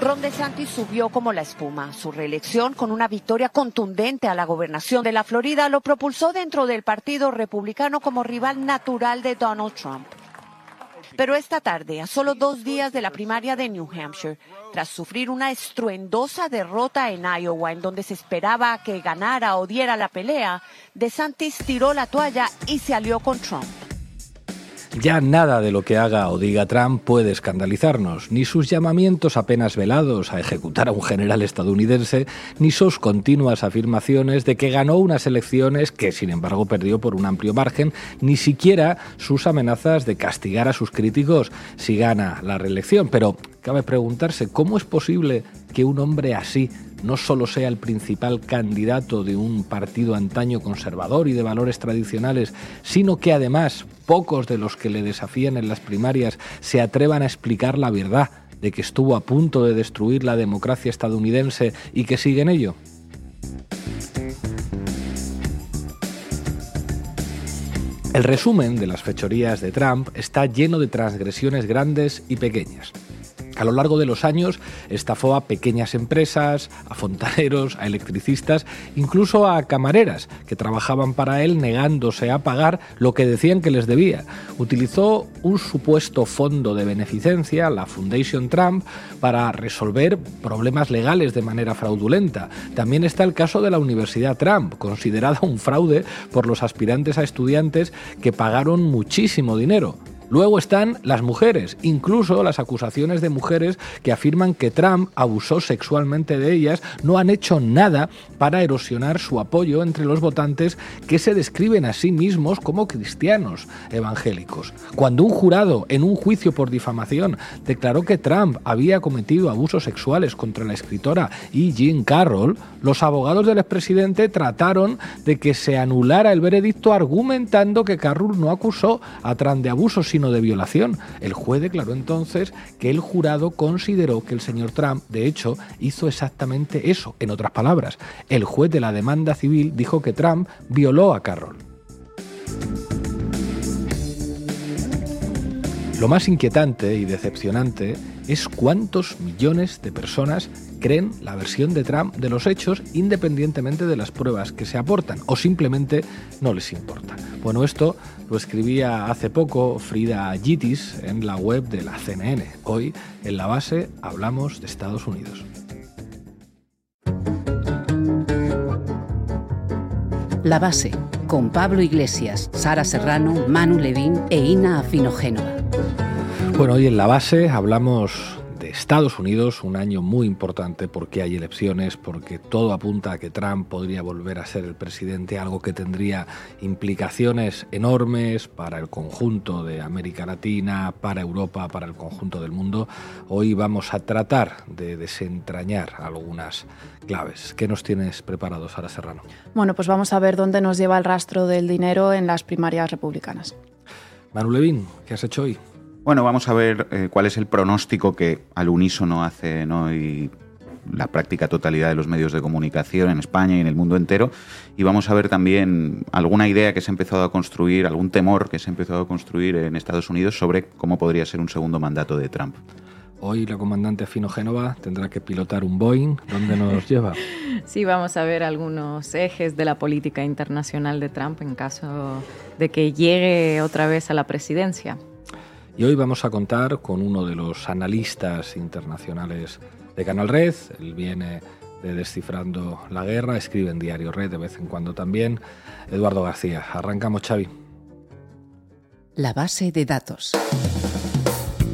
Ron DeSantis subió como la espuma. Su reelección con una victoria contundente a la gobernación de la Florida lo propulsó dentro del Partido Republicano como rival natural de Donald Trump. Pero esta tarde, a solo dos días de la primaria de New Hampshire, tras sufrir una estruendosa derrota en Iowa, en donde se esperaba que ganara o diera la pelea, DeSantis tiró la toalla y se alió con Trump. Ya nada de lo que haga o diga Trump puede escandalizarnos, ni sus llamamientos apenas velados a ejecutar a un general estadounidense, ni sus continuas afirmaciones de que ganó unas elecciones que sin embargo perdió por un amplio margen, ni siquiera sus amenazas de castigar a sus críticos si gana la reelección. Pero cabe preguntarse cómo es posible que un hombre así no solo sea el principal candidato de un partido antaño conservador y de valores tradicionales, sino que además pocos de los que le desafían en las primarias se atrevan a explicar la verdad de que estuvo a punto de destruir la democracia estadounidense y que sigue en ello? El resumen de las fechorías de Trump está lleno de transgresiones grandes y pequeñas. A lo largo de los años estafó a pequeñas empresas, a fontaneros, a electricistas, incluso a camareras que trabajaban para él negándose a pagar lo que decían que les debía. Utilizó un supuesto fondo de beneficencia, la Foundation Trump, para resolver problemas legales de manera fraudulenta. También está el caso de la Universidad Trump, considerada un fraude por los aspirantes a estudiantes que pagaron muchísimo dinero. Luego están las mujeres, incluso las acusaciones de mujeres que afirman que Trump abusó sexualmente de ellas, no han hecho nada para erosionar su apoyo entre los votantes que se describen a sí mismos como cristianos evangélicos. Cuando un jurado en un juicio por difamación declaró que Trump había cometido abusos sexuales contra la escritora E. Jean Carroll, los abogados del expresidente trataron de que se anulara el veredicto argumentando que Carroll no acusó a Trump de abusos de violación. El juez declaró entonces que el jurado consideró que el señor Trump, de hecho, hizo exactamente eso. En otras palabras, el juez de la demanda civil dijo que Trump violó a Carroll. Lo más inquietante y decepcionante es cuántos millones de personas creen la versión de Trump de los hechos independientemente de las pruebas que se aportan o simplemente no les importa. Bueno, esto lo escribía hace poco Frida Gitis en la web de la CNN. Hoy, en la base, hablamos de Estados Unidos. La base, con Pablo Iglesias, Sara Serrano, Manu Levín e Ina Afinogénova. Bueno, hoy en la base hablamos de Estados Unidos, un año muy importante porque hay elecciones, porque todo apunta a que Trump podría volver a ser el presidente, algo que tendría implicaciones enormes para el conjunto de América Latina, para Europa, para el conjunto del mundo. Hoy vamos a tratar de desentrañar algunas claves. ¿Qué nos tienes preparado, Sara Serrano? Bueno, pues vamos a ver dónde nos lleva el rastro del dinero en las primarias republicanas. Manu Levín, ¿qué has hecho hoy? Bueno, vamos a ver eh, cuál es el pronóstico que al unísono hace ¿no? y la práctica totalidad de los medios de comunicación en España y en el mundo entero. Y vamos a ver también alguna idea que se ha empezado a construir, algún temor que se ha empezado a construir en Estados Unidos sobre cómo podría ser un segundo mandato de Trump. Hoy la comandante Fino Génova tendrá que pilotar un Boeing. ¿Dónde nos lleva? Sí, vamos a ver algunos ejes de la política internacional de Trump en caso de que llegue otra vez a la presidencia. Y hoy vamos a contar con uno de los analistas internacionales de Canal Red. Él viene de Descifrando la Guerra, escribe en Diario Red de vez en cuando también. Eduardo García. Arrancamos, Xavi. La base de datos.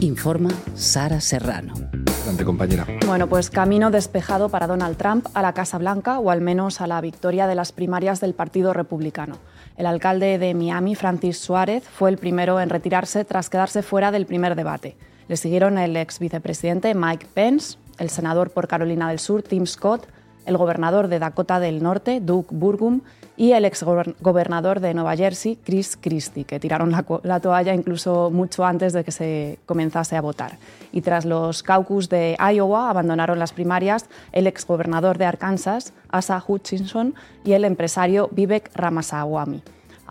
Informa Sara Serrano. Adelante, compañera. Bueno, pues camino despejado para Donald Trump a la Casa Blanca o al menos a la victoria de las primarias del Partido Republicano. El alcalde de Miami, Francis Suárez, fue el primero en retirarse tras quedarse fuera del primer debate. Le siguieron el ex vicepresidente Mike Pence, el senador por Carolina del Sur, Tim Scott, el gobernador de Dakota del Norte, Doug Burgum, y el ex gobernador de Nueva Jersey, Chris Christie, que tiraron la, la, toalla incluso mucho antes de que se comenzase a votar. Y tras los caucus de Iowa abandonaron las primarias el ex gobernador de Arkansas, Asa Hutchinson, y el empresario Vivek Ramaswamy.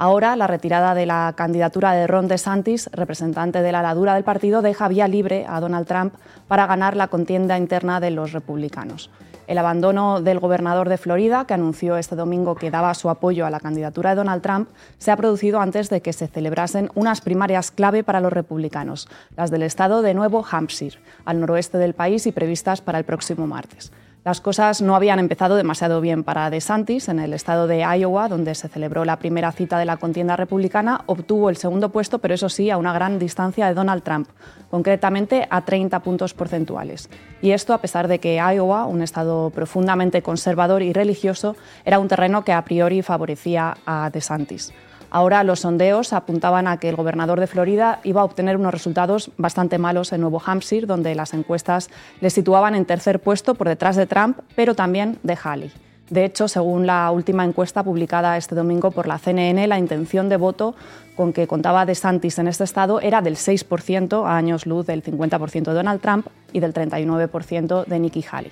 Ahora, la retirada de la candidatura de Ron DeSantis, representante de la ladura del partido, deja vía libre a Donald Trump para ganar la contienda interna de los republicanos. El abandono del gobernador de Florida, que anunció este domingo que daba su apoyo a la candidatura de Donald Trump, se ha producido antes de que se celebrasen unas primarias clave para los republicanos, las del estado de Nuevo Hampshire, al noroeste del país y previstas para el próximo martes. Las cosas no habían empezado demasiado bien para DeSantis. En el estado de Iowa, donde se celebró la primera cita de la contienda republicana, obtuvo el segundo puesto, pero eso sí, a una gran distancia de Donald Trump, concretamente a 30 puntos porcentuales. Y esto a pesar de que Iowa, un estado profundamente conservador y religioso, era un terreno que a priori favorecía a DeSantis. Ahora los sondeos apuntaban a que el gobernador de Florida iba a obtener unos resultados bastante malos en Nuevo Hampshire, donde las encuestas le situaban en tercer puesto por detrás de Trump, pero también de Haley. De hecho, según la última encuesta publicada este domingo por la CNN, la intención de voto con que contaba DeSantis en este estado era del 6% a años luz del 50% de Donald Trump y del 39% de Nikki Haley.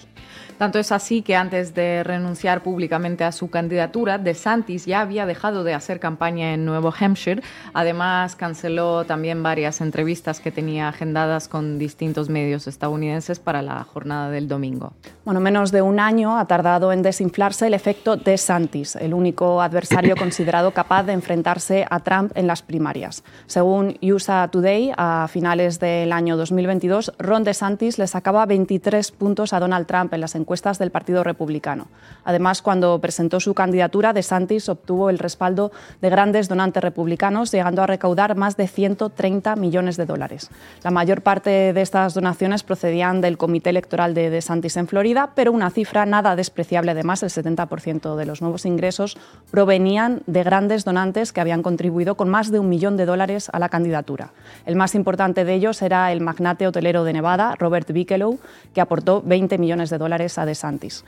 Tanto es así que antes de renunciar públicamente a su candidatura, DeSantis ya había dejado de hacer campaña en Nuevo Hampshire. Además, canceló también varias entrevistas que tenía agendadas con distintos medios estadounidenses para la jornada del domingo. Bueno, menos de un año ha tardado en desinflarse el efecto DeSantis, el único adversario considerado capaz de enfrentarse a Trump en las primarias. Según USA Today, a finales del año 2022, Ron DeSantis le sacaba 23 puntos a Donald Trump en las encuestas del Partido Republicano. Además, cuando presentó su candidatura, DeSantis obtuvo el respaldo de grandes donantes republicanos, llegando a recaudar más de 130 millones de dólares. La mayor parte de estas donaciones procedían del Comité Electoral de DeSantis en Florida, pero una cifra nada despreciable, además, el 70% de los nuevos ingresos provenían de grandes donantes que habían contribuido con más de un millón de dólares a la candidatura. El más importante de ellos era el magnate hotelero de Nevada, Robert Bigelow, que aportó 20 millones de dólares de Santis.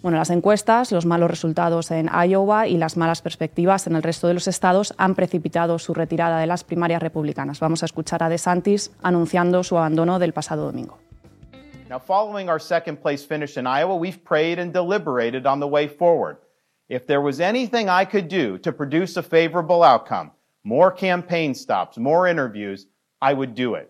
Bueno, las encuestas, los malos resultados en Iowa y las malas perspectivas en el resto de los estados han precipitado su retirada de las primarias republicanas. Vamos a escuchar a DeSantis anunciando su abandono del pasado domingo. Now, following our second place finish in Iowa, we've prayed and deliberated on the way forward. If there was anything I could do to produce a favorable outcome, more campaign stops, more interviews, I would do it.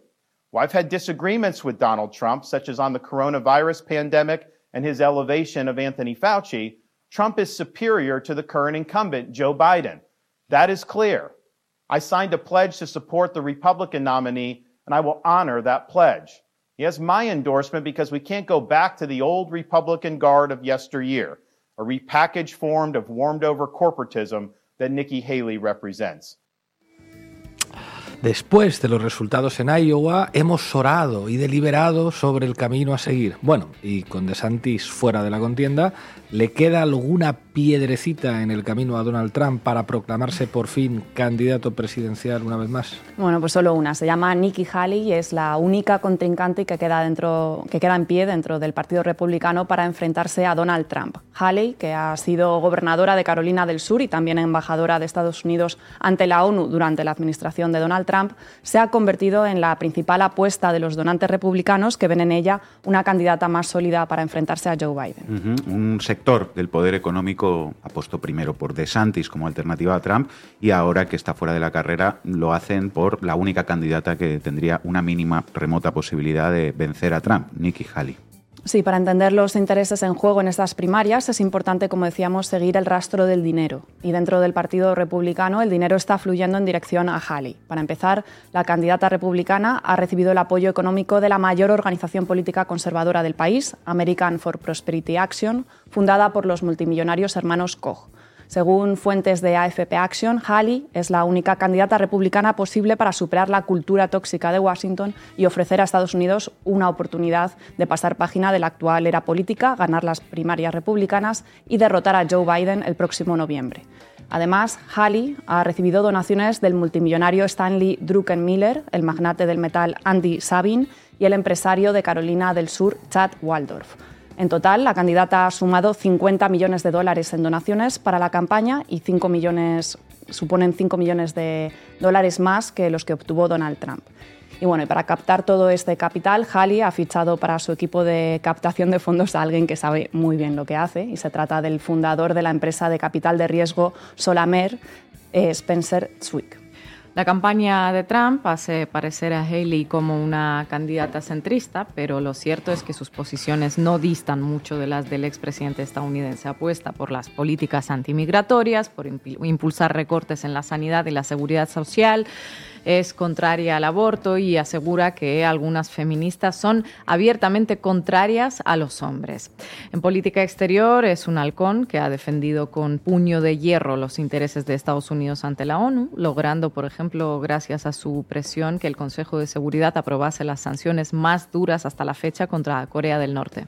Well, I've had disagreements with Donald Trump, such as on the coronavirus pandemic and his elevation of Anthony Fauci, Trump is superior to the current incumbent, Joe Biden. That is clear. I signed a pledge to support the Republican nominee, and I will honor that pledge. He has my endorsement because we can't go back to the old Republican guard of yesteryear, a repackaged form of warmed over corporatism that Nikki Haley represents. Después de los resultados en Iowa, hemos orado y deliberado sobre el camino a seguir. Bueno, y con DeSantis fuera de la contienda, ¿le queda alguna piedrecita en el camino a Donald Trump para proclamarse por fin candidato presidencial una vez más? Bueno, pues solo una. Se llama Nikki Haley y es la única contrincante que queda, dentro, que queda en pie dentro del Partido Republicano para enfrentarse a Donald Trump. Haley, que ha sido gobernadora de Carolina del Sur y también embajadora de Estados Unidos ante la ONU durante la administración de Donald Trump, se ha convertido en la principal apuesta de los donantes republicanos que ven en ella una candidata más sólida para enfrentarse a Joe Biden. Un sector del poder económico apostó primero por DeSantis como alternativa a Trump y ahora que está fuera de la carrera lo hacen por la única candidata que tendría una mínima remota posibilidad de vencer a Trump, Nikki Haley. Sí, para entender los intereses en juego en estas primarias es importante, como decíamos, seguir el rastro del dinero. Y dentro del Partido Republicano el dinero está fluyendo en dirección a Haley. Para empezar, la candidata republicana ha recibido el apoyo económico de la mayor organización política conservadora del país, American for Prosperity Action, fundada por los multimillonarios hermanos Koch. Según fuentes de AFP Action, Haley es la única candidata republicana posible para superar la cultura tóxica de Washington y ofrecer a Estados Unidos una oportunidad de pasar página de la actual era política, ganar las primarias republicanas y derrotar a Joe Biden el próximo noviembre. Además, Haley ha recibido donaciones del multimillonario Stanley Druckenmiller, el magnate del metal Andy Sabin y el empresario de Carolina del Sur Chad Waldorf. En total, la candidata ha sumado 50 millones de dólares en donaciones para la campaña y 5 millones, suponen 5 millones de dólares más que los que obtuvo Donald Trump. Y bueno, para captar todo este capital, Halley ha fichado para su equipo de captación de fondos a alguien que sabe muy bien lo que hace, y se trata del fundador de la empresa de capital de riesgo Solamer, eh, Spencer Zwick. La campaña de Trump hace parecer a Haley como una candidata centrista, pero lo cierto es que sus posiciones no distan mucho de las del expresidente estadounidense. Apuesta por las políticas antimigratorias, por impulsar recortes en la sanidad y la seguridad social, es contraria al aborto y asegura que algunas feministas son abiertamente contrarias a los hombres. En política exterior es un halcón que ha defendido con puño de hierro los intereses de Estados Unidos ante la ONU, logrando, por ejemplo, gracias a su presión, que el Consejo de Seguridad aprobase las sanciones más duras hasta la fecha contra Corea del Norte.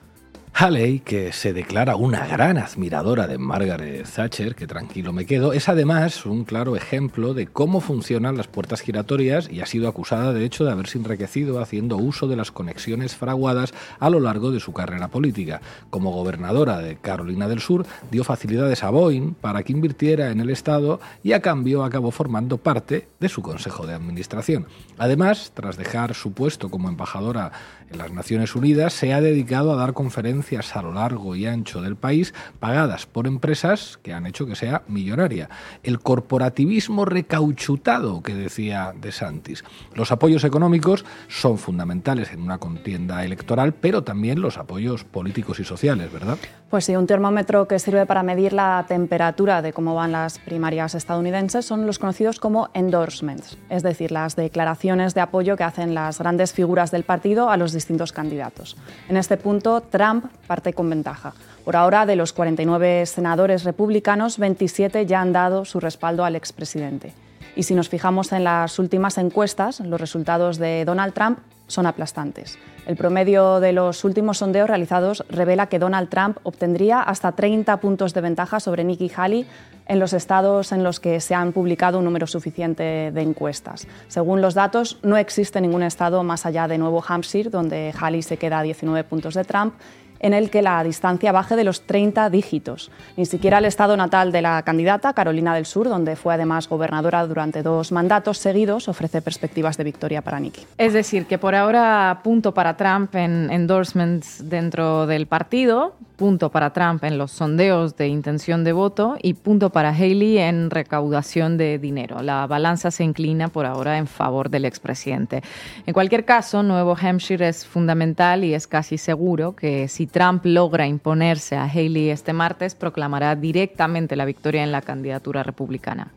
Haley, que se declara una gran admiradora de Margaret Thatcher, que tranquilo me quedo, es además un claro ejemplo de cómo funcionan las puertas giratorias y ha sido acusada de hecho de haberse enriquecido haciendo uso de las conexiones fraguadas a lo largo de su carrera política. Como gobernadora de Carolina del Sur, dio facilidades a Boeing para que invirtiera en el Estado y a cambio acabó formando parte de su consejo de administración. Además, tras dejar su puesto como embajadora en las Naciones Unidas, se ha dedicado a dar conferencias a lo largo y ancho del país pagadas por empresas que han hecho que sea millonaria. El corporativismo recauchutado que decía De Santis. Los apoyos económicos son fundamentales en una contienda electoral, pero también los apoyos políticos y sociales, ¿verdad? Pues sí, un termómetro que sirve para medir la temperatura de cómo van las primarias estadounidenses son los conocidos como endorsements, es decir, las declaraciones de apoyo que hacen las grandes figuras del partido a los distintos candidatos. En este punto, Trump parte con ventaja. Por ahora, de los 49 senadores republicanos, 27 ya han dado su respaldo al expresidente. Y si nos fijamos en las últimas encuestas, los resultados de Donald Trump son aplastantes. El promedio de los últimos sondeos realizados revela que Donald Trump obtendría hasta 30 puntos de ventaja sobre Nikki Haley en los estados en los que se han publicado un número suficiente de encuestas. Según los datos, no existe ningún estado más allá de Nuevo Hampshire, donde Haley se queda a 19 puntos de Trump, en el que la distancia baje de los 30 dígitos. Ni siquiera el estado natal de la candidata, Carolina del Sur, donde fue además gobernadora durante dos mandatos seguidos, ofrece perspectivas de victoria para Nikki. Es decir, que por ahora punto para Trump en endorsements dentro del partido, punto para Trump en los sondeos de intención de voto y punto para Haley en recaudación de dinero. La balanza se inclina por ahora en favor del expresidente. En cualquier caso, Nuevo Hampshire es fundamental y es casi seguro que si Trump logra imponerse a Haley este martes, proclamará directamente la victoria en la candidatura republicana.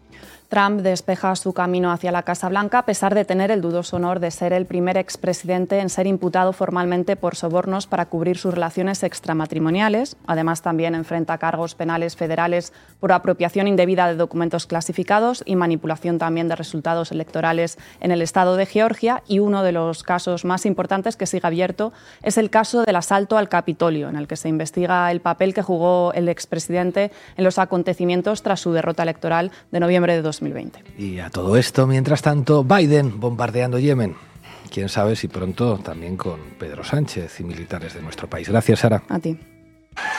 Trump despeja su camino hacia la Casa Blanca a pesar de tener el dudoso honor de ser el primer expresidente en ser imputado formalmente por sobornos para cubrir sus relaciones extramatrimoniales. Además, también enfrenta cargos penales federales por apropiación indebida de documentos clasificados y manipulación también de resultados electorales en el estado de Georgia. Y uno de los casos más importantes que sigue abierto es el caso del asalto al Capitolio, en el que se investiga el papel que jugó el expresidente en los acontecimientos tras su derrota electoral de noviembre de 2020. Y a todo esto, mientras tanto, Biden bombardeando Yemen. Quién sabe si pronto también con Pedro Sánchez y militares de nuestro país. Gracias, Sara. A ti.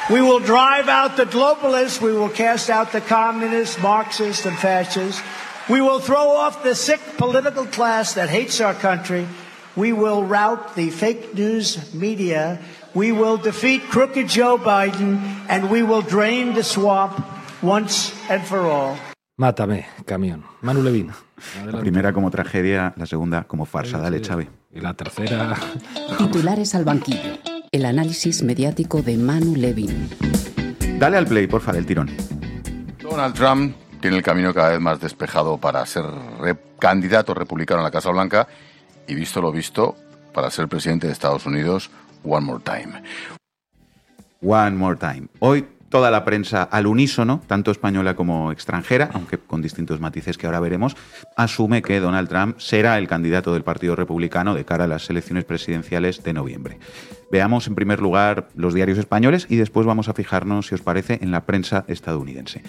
We will drive out the globalists. We will cast out the communists, Marxists, and fascists. We will throw off the sick political class that hates our country. We will rout the fake news media. We will defeat crooked Joe Biden. And we will drain the swamp once and for all. Mátame, camión. Manu Levin. La primera como tragedia, la segunda como farsa. Dale, Xavi. Y la tercera... Titulares al banquillo. El análisis mediático de Manu Levin. Dale al play, porfa, del tirón. Donald Trump tiene el camino cada vez más despejado para ser candidato republicano a la Casa Blanca y visto lo visto, para ser presidente de Estados Unidos, one more time. One more time. Hoy toda la prensa al unísono, tanto española como extranjera, aunque con distintos matices que ahora veremos, asume que Donald Trump será el candidato del Partido Republicano de cara a las elecciones presidenciales de noviembre. Veamos en primer lugar los diarios españoles y después vamos a fijarnos, si os parece, en la prensa estadounidense.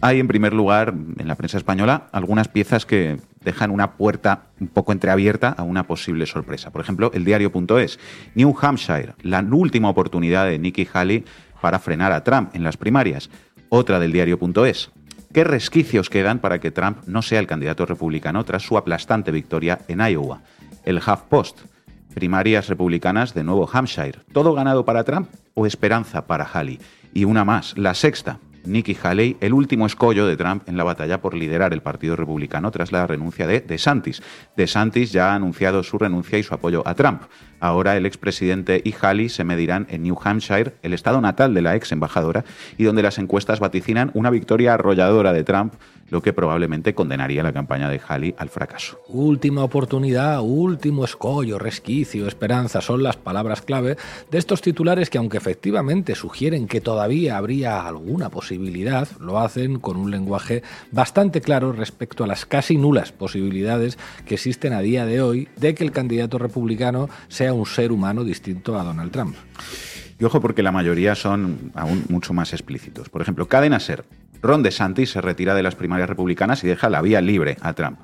Hay en primer lugar, en la prensa española, algunas piezas que dejan una puerta un poco entreabierta a una posible sorpresa. Por ejemplo, el diario.es, New Hampshire, la última oportunidad de Nikki Haley para frenar a Trump en las primarias. Otra del diario.es. ¿Qué resquicios quedan para que Trump no sea el candidato republicano tras su aplastante victoria en Iowa? El Post. Primarias republicanas de Nuevo Hampshire. ¿Todo ganado para Trump o esperanza para Haley? Y una más, la sexta. Nikki Haley, el último escollo de Trump en la batalla por liderar el Partido Republicano tras la renuncia de DeSantis. DeSantis ya ha anunciado su renuncia y su apoyo a Trump. Ahora el expresidente y Haley se medirán en New Hampshire, el estado natal de la ex embajadora, y donde las encuestas vaticinan una victoria arrolladora de Trump lo que probablemente condenaría la campaña de Halley al fracaso. Última oportunidad, último escollo, resquicio, esperanza son las palabras clave de estos titulares que aunque efectivamente sugieren que todavía habría alguna posibilidad, lo hacen con un lenguaje bastante claro respecto a las casi nulas posibilidades que existen a día de hoy de que el candidato republicano sea un ser humano distinto a Donald Trump. Y ojo porque la mayoría son aún mucho más explícitos. Por ejemplo, Cadena Ser. Ron DeSantis se retira de las primarias republicanas y deja la vía libre a Trump.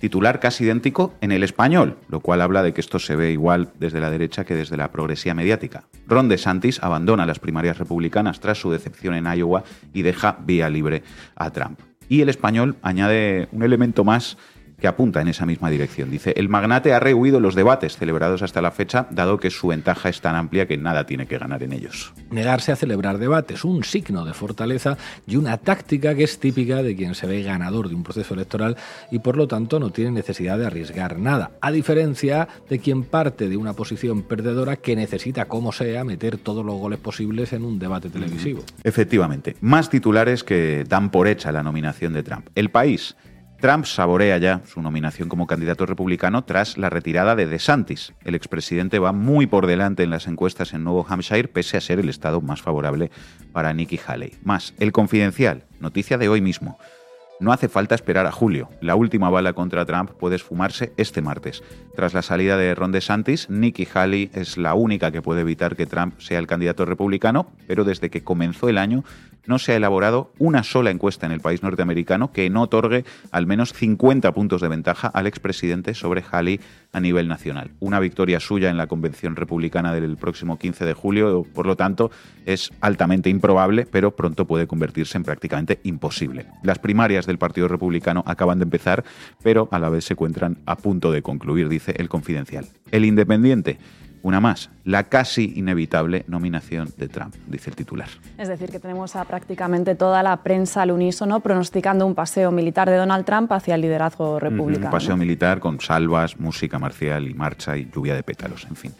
Titular casi idéntico en el español, lo cual habla de que esto se ve igual desde la derecha que desde la progresía mediática. Ron DeSantis abandona las primarias republicanas tras su decepción en Iowa y deja vía libre a Trump. Y el español añade un elemento más que apunta en esa misma dirección. Dice, el magnate ha rehuido los debates celebrados hasta la fecha, dado que su ventaja es tan amplia que nada tiene que ganar en ellos. Negarse a celebrar debates, un signo de fortaleza y una táctica que es típica de quien se ve ganador de un proceso electoral y por lo tanto no tiene necesidad de arriesgar nada, a diferencia de quien parte de una posición perdedora que necesita, como sea, meter todos los goles posibles en un debate televisivo. Efectivamente, más titulares que dan por hecha la nominación de Trump. El país Trump saborea ya su nominación como candidato republicano tras la retirada de DeSantis. El expresidente va muy por delante en las encuestas en Nuevo Hampshire, pese a ser el estado más favorable para Nikki Haley. Más, el confidencial, noticia de hoy mismo. No hace falta esperar a julio. La última bala contra Trump puede esfumarse este martes. Tras la salida de Ron DeSantis, Nikki Haley es la única que puede evitar que Trump sea el candidato republicano, pero desde que comenzó el año no se ha elaborado una sola encuesta en el país norteamericano que no otorgue al menos 50 puntos de ventaja al expresidente sobre Haley a nivel nacional. Una victoria suya en la convención republicana del próximo 15 de julio, por lo tanto, es altamente improbable, pero pronto puede convertirse en prácticamente imposible. Las primarias del Partido Republicano acaban de empezar, pero a la vez se encuentran a punto de concluir, dice el confidencial. El independiente una más, la casi inevitable nominación de Trump, dice el titular. Es decir, que tenemos a prácticamente toda la prensa al unísono pronosticando un paseo militar de Donald Trump hacia el liderazgo republicano. Un paseo militar con salvas, música marcial y marcha y lluvia de pétalos, en fin.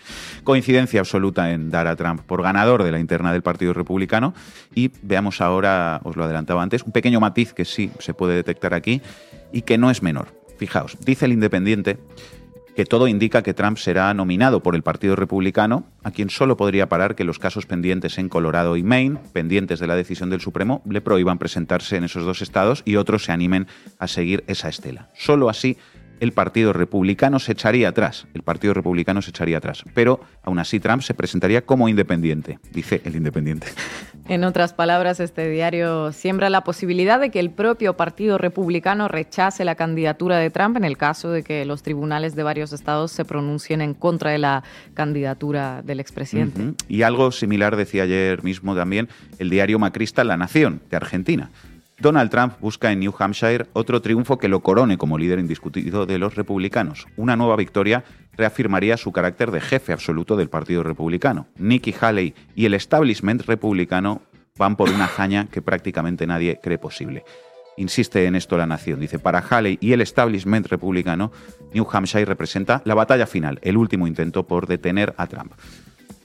Coincidencia absoluta en dar a Trump por ganador de la interna del Partido Republicano. Y veamos ahora, os lo adelantaba antes, un pequeño matiz que sí se puede detectar aquí y que no es menor. Fijaos, dice el Independiente que todo indica que Trump será nominado por el Partido Republicano, a quien solo podría parar que los casos pendientes en Colorado y Maine, pendientes de la decisión del Supremo, le prohíban presentarse en esos dos estados y otros se animen a seguir esa estela. Solo así el Partido Republicano se echaría atrás. El Partido Republicano se echaría atrás. Pero aún así Trump se presentaría como independiente, dice el independiente. En otras palabras, este diario siembra la posibilidad de que el propio Partido Republicano rechace la candidatura de Trump en el caso de que los tribunales de varios estados se pronuncien en contra de la candidatura del expresidente. Y algo similar decía ayer mismo también el diario macrista La Nación de Argentina. Donald Trump busca en New Hampshire otro triunfo que lo corone como líder indiscutido de los republicanos. Una nueva victoria reafirmaría su carácter de jefe absoluto del Partido Republicano. Nikki Haley y el establishment republicano van por una hazaña que prácticamente nadie cree posible. Insiste en esto la nación. Dice, para Haley y el establishment republicano, New Hampshire representa la batalla final, el último intento por detener a Trump.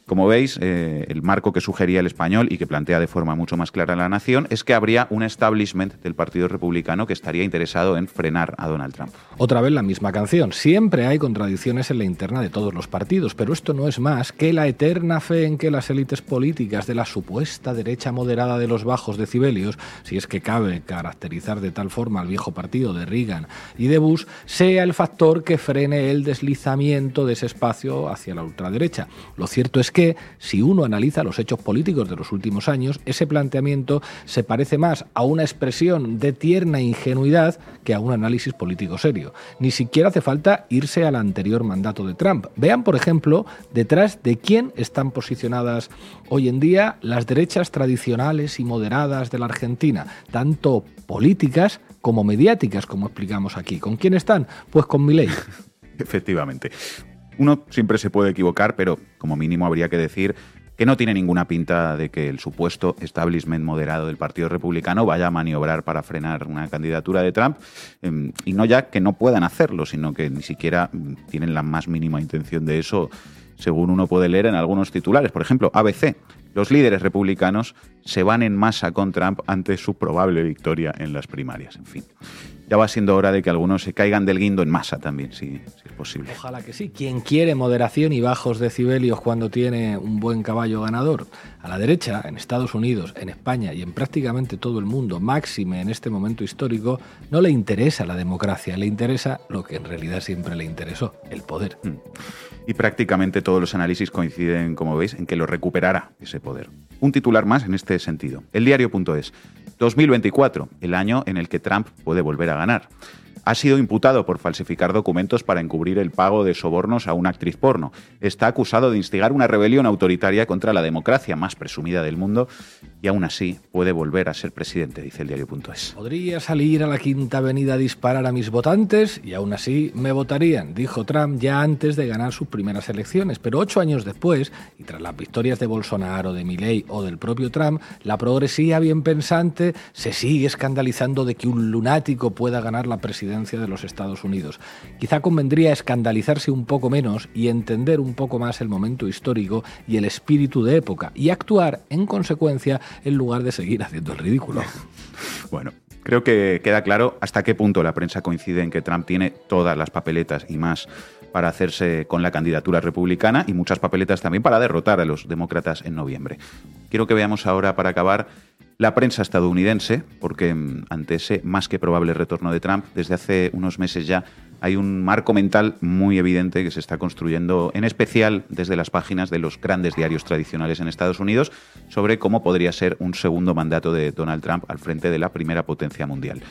Como veis, eh, el marco que sugería el español y que plantea de forma mucho más clara la nación es que habría un establishment del Partido Republicano que estaría interesado en frenar a Donald Trump. Otra vez la misma canción. Siempre hay contradicciones en la interna de todos los partidos, pero esto no es más que la eterna fe en que las élites políticas de la supuesta derecha moderada de los bajos decibelios, si es que cabe caracterizar de tal forma al viejo partido de Reagan y de Bush, sea el factor que frene el deslizamiento de ese espacio hacia la ultraderecha. Lo cierto es que que si uno analiza los hechos políticos de los últimos años, ese planteamiento se parece más a una expresión de tierna ingenuidad que a un análisis político serio. Ni siquiera hace falta irse al anterior mandato de Trump. Vean, por ejemplo, detrás de quién están posicionadas hoy en día las derechas tradicionales y moderadas de la Argentina, tanto políticas como mediáticas, como explicamos aquí. ¿Con quién están? Pues con Milei. Efectivamente. Uno siempre se puede equivocar, pero como mínimo habría que decir que no tiene ninguna pinta de que el supuesto establishment moderado del Partido Republicano vaya a maniobrar para frenar una candidatura de Trump, em, y no ya que no puedan hacerlo, sino que ni siquiera mm, tienen la más mínima intención de eso, según uno puede leer en algunos titulares. Por ejemplo, ABC. Los líderes republicanos se van en masa con Trump ante su probable victoria en las primarias. En fin, ya va siendo hora de que algunos se caigan del guindo en masa también, si, es posible. Ojalá que sí. Quien quiere moderación y bajos decibelios cuando tiene un buen caballo ganador? A la derecha, en Estados Unidos, en España y en prácticamente todo el mundo, máxime en este momento histórico, no le interesa la democracia, le interesa lo que en realidad siempre le interesó, el poder. Mm. Y prácticamente todos los análisis coinciden, como veis, en que lo recuperará ese poder. Un titular más en este sentido. El diario.es. 2024, el año en el que Trump puede volver a ganar ha sido imputado por falsificar documentos para encubrir el pago de sobornos a una actriz porno. Está acusado de instigar una rebelión autoritaria contra la democracia más presumida del mundo y aún así puede volver a ser presidente, dice el diario.es. Podría salir a la Quinta Avenida a disparar a mis votantes y aún así me votarían, dijo Trump ya antes de ganar sus primeras elecciones. Pero ocho años después, y tras las victorias de Bolsonaro, de Milley o del propio Trump, la progresía bien pensante se sigue escandalizando de que un lunático pueda ganar la presidencia de los Estados Unidos. Quizá convendría escandalizarse un poco menos y entender un poco más el momento histórico y el espíritu de época y actuar en consecuencia en lugar de seguir haciendo el ridículo. bueno, creo que queda claro hasta qué punto la prensa coincide en que Trump tiene todas las papeletas y más para hacerse con la candidatura republicana y muchas papeletas también para derrotar a los demócratas en noviembre. Quiero que veamos ahora, para acabar, la prensa estadounidense, porque mm, ante ese más que probable retorno de Trump, desde hace unos meses ya hay un marco mental muy evidente que se está construyendo, en especial desde las páginas de los grandes diarios tradicionales en Estados Unidos, sobre cómo podría ser un segundo mandato de Donald Trump al frente de la primera potencia mundial.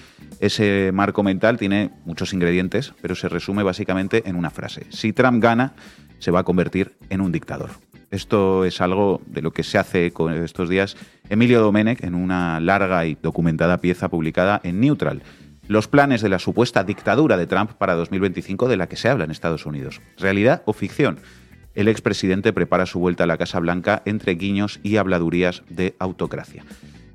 Ese marco mental tiene muchos ingredientes, pero se resume básicamente en una frase. Si Trump gana, se va a convertir en un dictador. Esto es algo de lo que se hace con estos días Emilio Domenech en una larga y documentada pieza publicada en Neutral. Los planes de la supuesta dictadura de Trump para 2025 de la que se habla en Estados Unidos. ¿Realidad o ficción? El expresidente prepara su vuelta a la Casa Blanca entre guiños y habladurías de autocracia.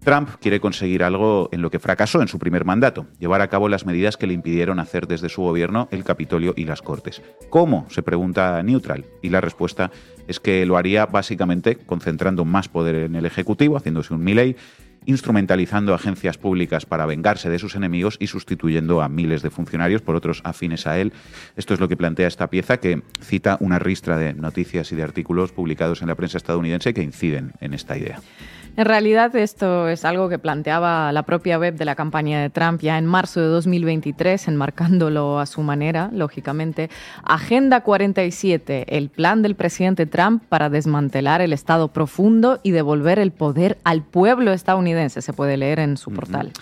Trump quiere conseguir algo en lo que fracasó en su primer mandato, llevar a cabo las medidas que le impidieron hacer desde su gobierno el Capitolio y las Cortes. ¿Cómo? se pregunta Neutral, y la respuesta es que lo haría básicamente concentrando más poder en el Ejecutivo, haciéndose un Milley, instrumentalizando agencias públicas para vengarse de sus enemigos y sustituyendo a miles de funcionarios por otros afines a él. Esto es lo que plantea esta pieza que cita una ristra de noticias y de artículos publicados en la prensa estadounidense que inciden en esta idea. En realidad esto es algo que planteaba la propia web de la campaña de Trump ya en marzo de 2023, enmarcándolo a su manera, lógicamente. Agenda 47, el plan del presidente Trump para desmantelar el Estado profundo y devolver el poder al pueblo estadounidense, se puede leer en su portal.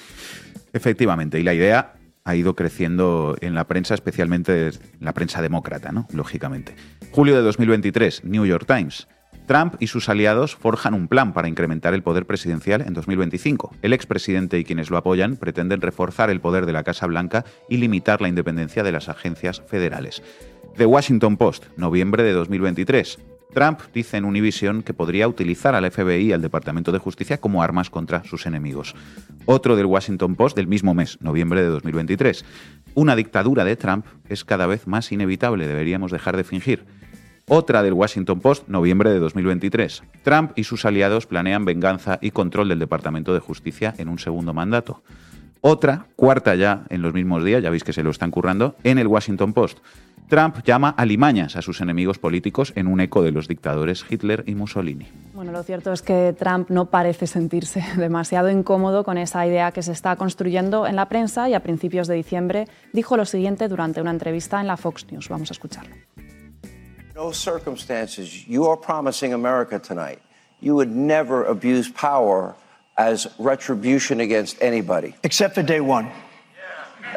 Efectivamente, y la idea ha ido creciendo en la prensa, especialmente en la prensa demócrata, ¿no? Lógicamente. Julio de 2023, New York Times. Trump y sus aliados forjan un plan para incrementar el poder presidencial en 2025. El expresidente y quienes lo apoyan pretenden reforzar el poder de la Casa Blanca y limitar la independencia de las agencias federales. The Washington Post, noviembre de 2023. Trump dice en Univision que podría utilizar al FBI y al Departamento de Justicia como armas contra sus enemigos. Otro del Washington Post del mismo mes, noviembre de 2023. Una dictadura de Trump es cada vez más inevitable, deberíamos dejar de fingir. Otra del Washington Post, noviembre de 2023. Trump y sus aliados planean venganza y control del Departamento de Justicia en un segundo mandato. Otra, cuarta ya en los mismos días, ya veis que se lo están currando, en el Washington Post. Trump llama a limañas a sus enemigos políticos en un eco de los dictadores Hitler y Mussolini. Bueno, lo cierto es que Trump no parece sentirse demasiado incómodo con esa idea que se está construyendo en la prensa y a principios de diciembre dijo lo siguiente durante una entrevista en la Fox News. Vamos a escucharlo. No circumstances you are promising America tonight, you would never abuse power as retribution against anybody. Except for day one.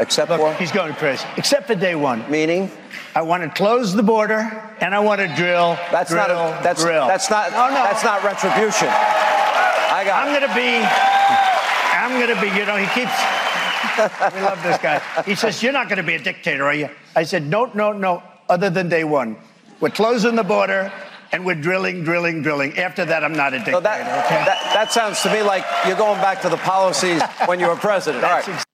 Except Look, for? he's going crazy. Except for day one. Meaning? I want to close the border and I want to drill. That's drill, not a, that's drill. that's not No, no. that's not retribution. I got I'm going to be. I'm going to be. You know, he keeps. we love this guy. He says, "You're not going to be a dictator, are you?" I said, "No, no, no. Other than day one, we're closing the border. and we're drilling, drilling, drilling. After that, I'm not a dictator. So that, okay? that, that sounds to me like you're going back to the policies when you were president. All right.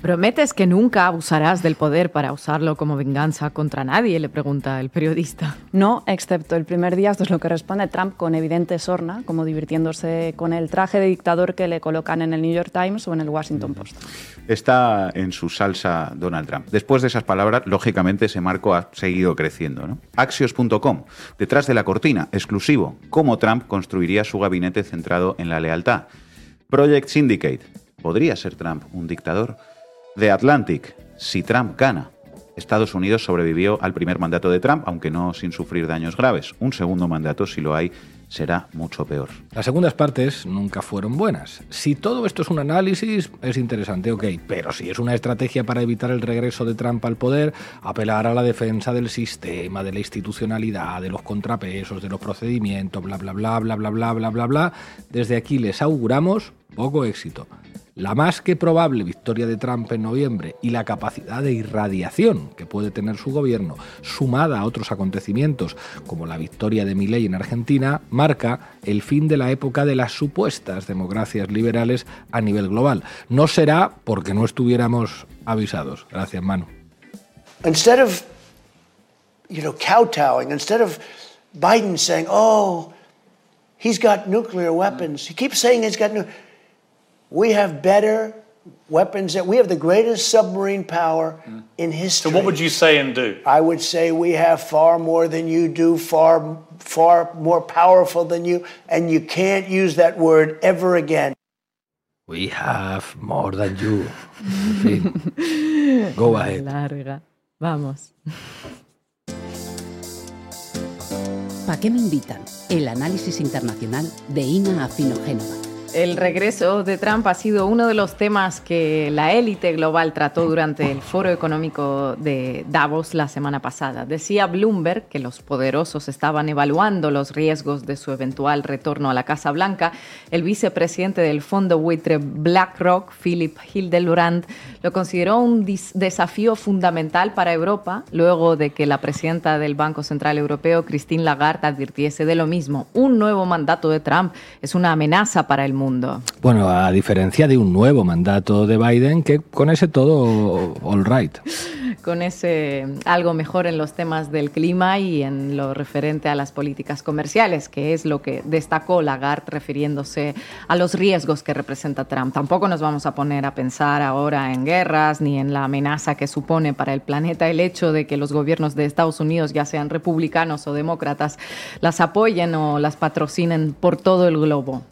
¿Prometes que nunca abusarás del poder para usarlo como venganza contra nadie? Le pregunta el periodista. No, excepto el primer día, esto es lo que responde Trump con evidente sorna, como divirtiéndose con el traje de dictador que le colocan en el New York Times o en el Washington Post. Está en su salsa Donald Trump. Después de esas palabras, lógicamente ese marco ha seguido creciendo. ¿no? Axios.com, detrás de la cortina, exclusivo, cómo Trump construiría su gabinete centrado en la lealtad. Project Syndicate, ¿podría ser Trump un dictador? The Atlantic, si Trump gana. Estados Unidos sobrevivió al primer mandato de Trump, aunque no sin sufrir daños graves. Un segundo mandato, si lo hay, será mucho peor. Las segundas partes nunca fueron buenas. Si todo esto es un análisis, es interesante, ok, pero si es una estrategia para evitar el regreso de Trump al poder, apelar a la defensa del sistema, de la institucionalidad, de los contrapesos, de los procedimientos, bla, bla, bla, bla, bla, bla, bla, bla, bla, desde aquí les auguramos poco éxito. La más que probable victoria de Trump en noviembre y la capacidad de irradiación que puede tener su gobierno, sumada a otros acontecimientos como la victoria de Milley en Argentina, marca el fin de la época de las supuestas democracias liberales a nivel global. No será porque no estuviéramos avisados. Gracias, Manu. Instead of, you know, kowtowing, instead of Biden saying, oh, he's got nuclear weapons, he keeps saying he's got nuclear we have better weapons that we have the greatest submarine power mm. in history. So what would you say and do? I would say we have far more than you do, far far more powerful than you, and you can't use that word ever again. We have more than you. Go ahead. Larga. Vamos. ¿Para qué me invitan? El análisis internacional de Ina Afinogénova. El regreso de Trump ha sido uno de los temas que la élite global trató durante el foro económico de Davos la semana pasada. Decía Bloomberg que los poderosos estaban evaluando los riesgos de su eventual retorno a la Casa Blanca. El vicepresidente del fondo buitre BlackRock, Philip Hildebrand, lo consideró un desafío fundamental para Europa luego de que la presidenta del Banco Central Europeo, Christine Lagarde, advirtiese de lo mismo. Un nuevo mandato de Trump es una amenaza para el mundo. Bueno, a diferencia de un nuevo mandato de Biden, que con ese todo all right. Con ese algo mejor en los temas del clima y en lo referente a las políticas comerciales, que es lo que destacó Lagarde refiriéndose a los riesgos que representa Trump. Tampoco nos vamos a poner a pensar ahora en guerras ni en la amenaza que supone para el planeta el hecho de que los gobiernos de Estados Unidos, ya sean republicanos o demócratas, las apoyen o las patrocinen por todo el globo.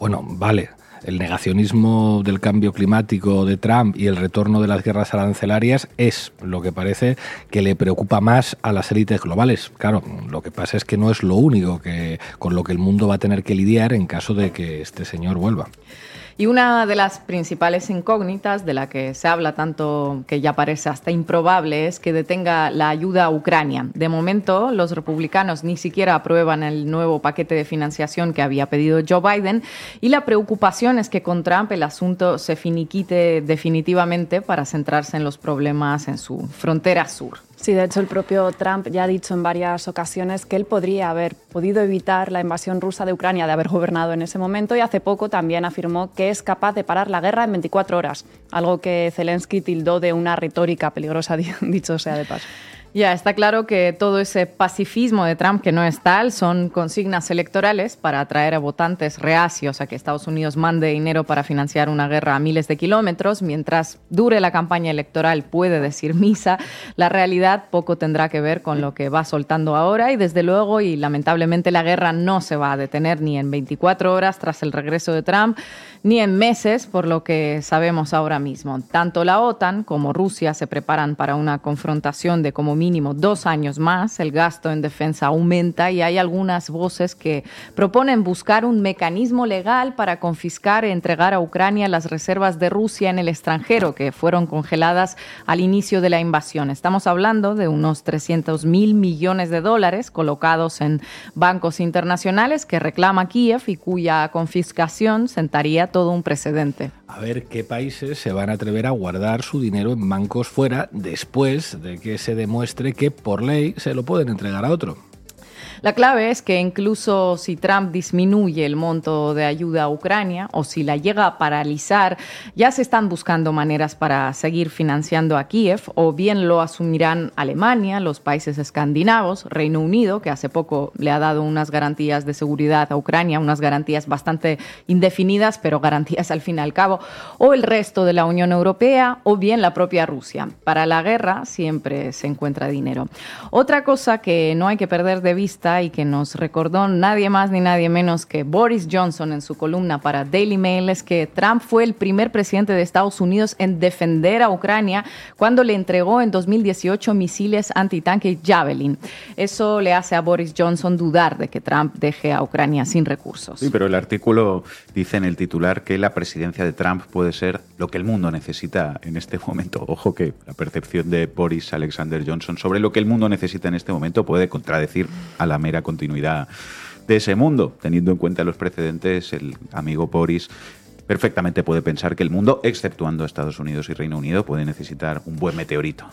Bueno, vale. El negacionismo del cambio climático de Trump y el retorno de las guerras arancelarias es lo que parece que le preocupa más a las élites globales. Claro, lo que pasa es que no es lo único que, con lo que el mundo va a tener que lidiar en caso de que este señor vuelva. Y una de las principales incógnitas de la que se habla tanto que ya parece hasta improbable es que detenga la ayuda a Ucrania. De momento, los republicanos ni siquiera aprueban el nuevo paquete de financiación que había pedido Joe Biden y la preocupación es que con Trump el asunto se finiquite definitivamente para centrarse en los problemas en su frontera sur. Sí, de hecho el propio Trump ya ha dicho en varias ocasiones que él podría haber podido evitar la invasión rusa de Ucrania de haber gobernado en ese momento y hace poco también afirmó que es capaz de parar la guerra en 24 horas, algo que Zelensky tildó de una retórica peligrosa, dicho sea de paso. Ya, está claro que todo ese pacifismo de Trump, que no es tal, son consignas electorales para atraer a votantes reacios a que Estados Unidos mande dinero para financiar una guerra a miles de kilómetros. Mientras dure la campaña electoral, puede decir misa. La realidad poco tendrá que ver con lo que va soltando ahora y desde luego y lamentablemente la guerra no se va a detener ni en 24 horas tras el regreso de Trump, ni en meses, por lo que sabemos ahora mismo. Tanto la OTAN como Rusia se preparan para una confrontación de como mínimo dos años más. El gasto en defensa aumenta y hay algunas voces que proponen buscar un mecanismo legal para confiscar e entregar a Ucrania las reservas de Rusia en el extranjero que fueron congeladas al inicio de la invasión. Estamos hablando de unos 300 mil millones de dólares colocados en bancos internacionales que reclama Kiev y cuya confiscación sentaría todo un precedente. A ver qué países se van a atrever a guardar su dinero en bancos fuera después de que se demuestre que por ley se lo pueden entregar a otro. La clave es que incluso si Trump disminuye el monto de ayuda a Ucrania o si la llega a paralizar, ya se están buscando maneras para seguir financiando a Kiev o bien lo asumirán Alemania, los países escandinavos, Reino Unido, que hace poco le ha dado unas garantías de seguridad a Ucrania, unas garantías bastante indefinidas, pero garantías al fin y al cabo, o el resto de la Unión Europea o bien la propia Rusia. Para la guerra siempre se encuentra dinero. Otra cosa que no hay que perder de vista y que nos recordó nadie más ni nadie menos que Boris Johnson en su columna para Daily Mail es que Trump fue el primer presidente de Estados Unidos en defender a Ucrania cuando le entregó en 2018 misiles antitanque Javelin. Eso le hace a Boris Johnson dudar de que Trump deje a Ucrania sin recursos. Sí, pero el artículo dice en el titular que la presidencia de Trump puede ser lo que el mundo necesita en este momento. Ojo que la percepción de Boris Alexander Johnson sobre lo que el mundo necesita en este momento puede contradecir a la mera continuidad de ese mundo. Teniendo en cuenta los precedentes, el amigo Boris perfectamente puede pensar que el mundo, exceptuando Estados Unidos y Reino Unido, puede necesitar un buen meteorito.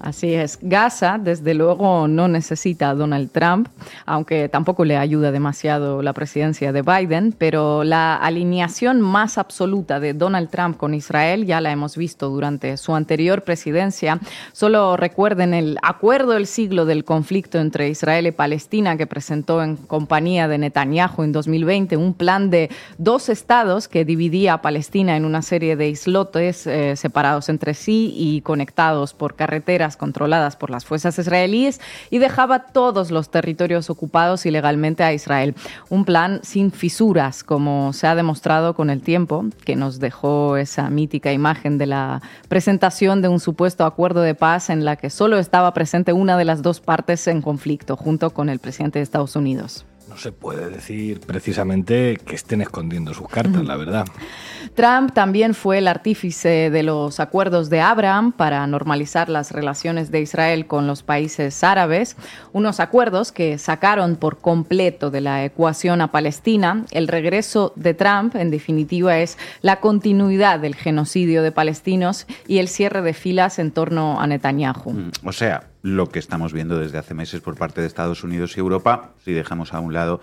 Así es. Gaza, desde luego, no necesita a Donald Trump, aunque tampoco le ayuda demasiado la presidencia de Biden, pero la alineación más absoluta de Donald Trump con Israel ya la hemos visto durante su anterior presidencia. Solo recuerden el acuerdo del siglo del conflicto entre Israel y Palestina que presentó en compañía de Netanyahu en 2020, un plan de dos estados que dividía a Palestina en una serie de islotes eh, separados entre sí y conectados por carreteras controladas por las fuerzas israelíes y dejaba todos los territorios ocupados ilegalmente a Israel. Un plan sin fisuras, como se ha demostrado con el tiempo, que nos dejó esa mítica imagen de la presentación de un supuesto acuerdo de paz en la que solo estaba presente una de las dos partes en conflicto, junto con el presidente de Estados Unidos no se puede decir precisamente que estén escondiendo sus cartas, la verdad. Trump también fue el artífice de los acuerdos de Abraham para normalizar las relaciones de Israel con los países árabes, unos acuerdos que sacaron por completo de la ecuación a Palestina. El regreso de Trump, en definitiva, es la continuidad del genocidio de palestinos y el cierre de filas en torno a Netanyahu. O sea, lo que estamos viendo desde hace meses por parte de Estados Unidos y Europa, si dejamos a un lado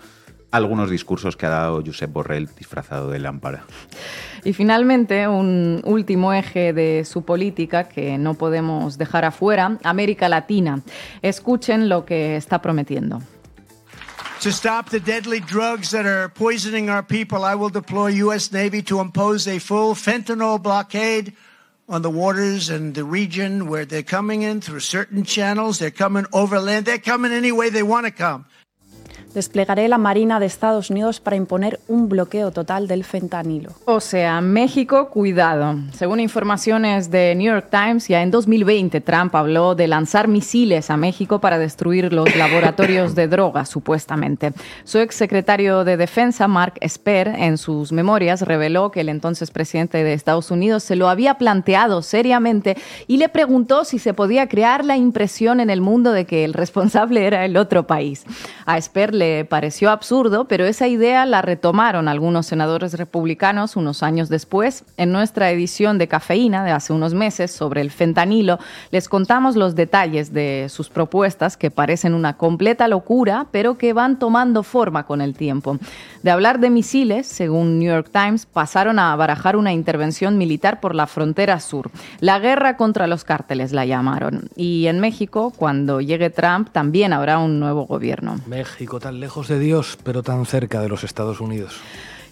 algunos discursos que ha dado Josep Borrell disfrazado de lámpara. Y finalmente, un último eje de su política que no podemos dejar afuera, América Latina. Escuchen lo que está prometiendo. To stop the deadly drugs that are poisoning our people, I will deploy U.S. Navy to impose a full fentanyl blockade on the waters and the region where they're coming in through certain channels. They're coming overland. They're coming any way they want to come. Desplegaré la Marina de Estados Unidos para imponer un bloqueo total del fentanilo. O sea, México, cuidado. Según informaciones de New York Times, ya en 2020 Trump habló de lanzar misiles a México para destruir los laboratorios de drogas, supuestamente. Su exsecretario de Defensa, Mark Esper, en sus memorias reveló que el entonces presidente de Estados Unidos se lo había planteado seriamente y le preguntó si se podía crear la impresión en el mundo de que el responsable era el otro país. A Esper le pareció absurdo, pero esa idea la retomaron algunos senadores republicanos unos años después. En nuestra edición de Cafeína de hace unos meses sobre el fentanilo, les contamos los detalles de sus propuestas que parecen una completa locura, pero que van tomando forma con el tiempo. De hablar de misiles, según New York Times, pasaron a barajar una intervención militar por la frontera sur. La guerra contra los cárteles la llamaron. Y en México, cuando llegue Trump, también habrá un nuevo gobierno. México tan lejos de Dios, pero tan cerca de los Estados Unidos.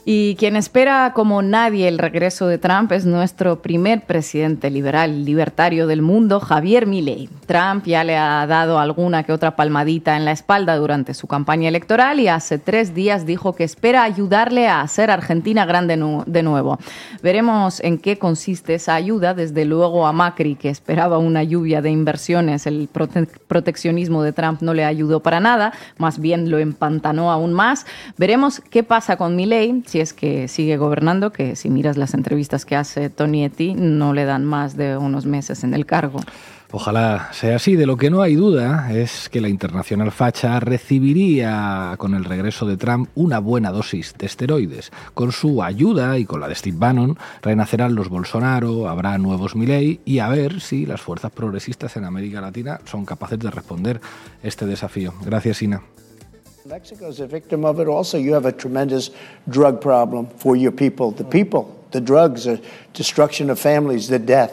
Y quien espera como nadie el regreso de Trump es nuestro primer presidente liberal libertario del mundo, Javier Milei. Trump ya le ha dado alguna que otra palmadita en la espalda durante su campaña electoral y hace tres días dijo que espera ayudarle a hacer Argentina grande de nuevo. Veremos en qué consiste esa ayuda, desde luego a Macri, que esperaba una lluvia de inversiones. El proteccionismo de Trump no le ayudó para nada, más bien lo empantanó aún más. Veremos qué pasa con Milei es que sigue gobernando, que si miras las entrevistas que hace Tony Eti, no le dan más de unos meses en el cargo. Ojalá sea así. De lo que no hay duda es que la internacional facha recibiría con el regreso de Trump una buena dosis de esteroides. Con su ayuda y con la de Steve Bannon renacerán los Bolsonaro, habrá nuevos Milley y a ver si las fuerzas progresistas en América Latina son capaces de responder este desafío. Gracias, Ina. Mexico is a victim of it also. You have a tremendous drug problem for your people. The people, the drugs, the destruction of families, the death.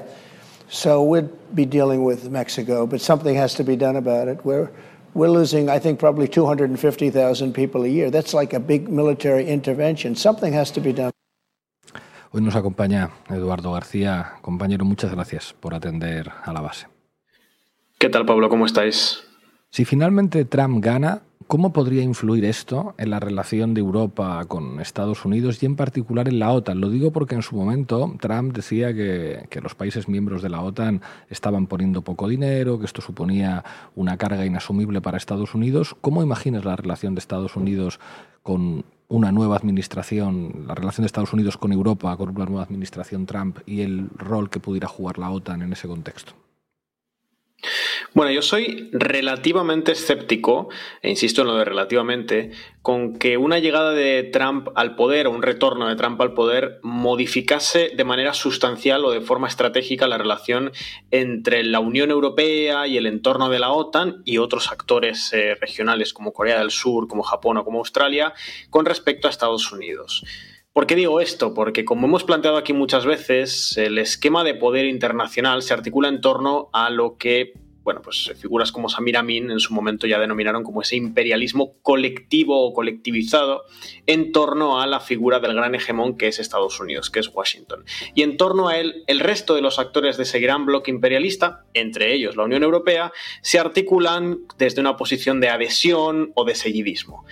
So we'd be dealing with Mexico, but something has to be done about it. We're, we're losing, I think, probably 250,000 people a year. That's like a big military intervention. Something has to be done. Hoy nos acompaña Eduardo García. Compañero, muchas gracias por atender a la base. ¿Qué tal, Pablo? ¿Cómo estáis? Si finalmente Trump gana, ¿cómo podría influir esto en la relación de Europa con Estados Unidos y en particular en la OTAN? Lo digo porque en su momento Trump decía que, los países miembros de la OTAN estaban poniendo poco dinero, que esto suponía una carga inasumible para Estados Unidos. ¿Cómo imaginas la relación de Estados Unidos con una nueva administración, la relación de Estados Unidos con Europa, con una nueva administración Trump y el rol que pudiera jugar la OTAN en ese contexto? Bueno, yo soy relativamente escéptico, e insisto en lo de relativamente, con que una llegada de Trump al poder o un retorno de Trump al poder modificase de manera sustancial o de forma estratégica la relación entre la Unión Europea y el entorno de la OTAN y otros actores eh, regionales como Corea del Sur, como Japón o como Australia con respecto a Estados Unidos. ¿Por qué digo esto? Porque como hemos planteado aquí muchas veces, el esquema de poder internacional se articula en torno a lo que bueno, pues figuras como Samir Amin en su momento ya denominaron como ese imperialismo colectivo o colectivizado en torno a la figura del gran hegemón que es Estados Unidos, que es Washington. Y en torno a él, el resto de los actores de ese gran bloque imperialista, entre ellos la Unión Europea, se articulan desde una posición de adhesión o de seguidismo.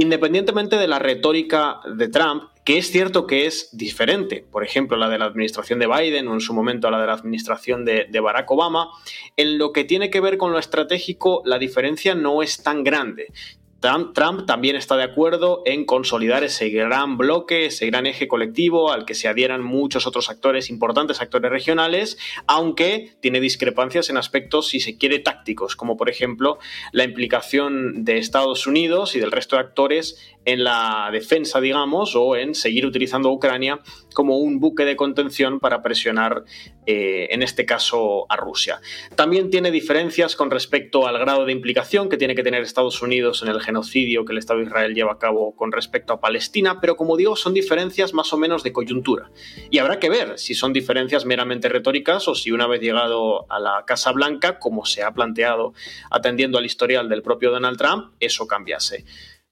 Independientemente de la retórica de Trump, que es cierto que es diferente, por ejemplo, la de la administración de Biden o en su momento la de la administración de, de, Barack Obama, en lo que tiene que ver con lo estratégico, la diferencia no es tan grande. Trump, Trump, también está de acuerdo en consolidar ese gran bloque, ese gran eje colectivo al que se adhieran muchos otros actores, importantes actores regionales, aunque tiene discrepancias en aspectos, si se quiere, tácticos, como por ejemplo la implicación de Estados Unidos y del resto de actores en la defensa, digamos, o en seguir utilizando a Ucrania como un buque de contención para presionar, eh, en este caso, a Rusia. También tiene diferencias con respecto al grado de implicación que tiene que tener Estados Unidos en el genocidio que el Estado de Israel lleva a cabo con respecto a Palestina, pero como digo, son diferencias más o menos de coyuntura. Y habrá que ver si son diferencias meramente retóricas o si una vez llegado a la Casa Blanca, como se ha planteado atendiendo al historial del propio Donald Trump, eso cambiase.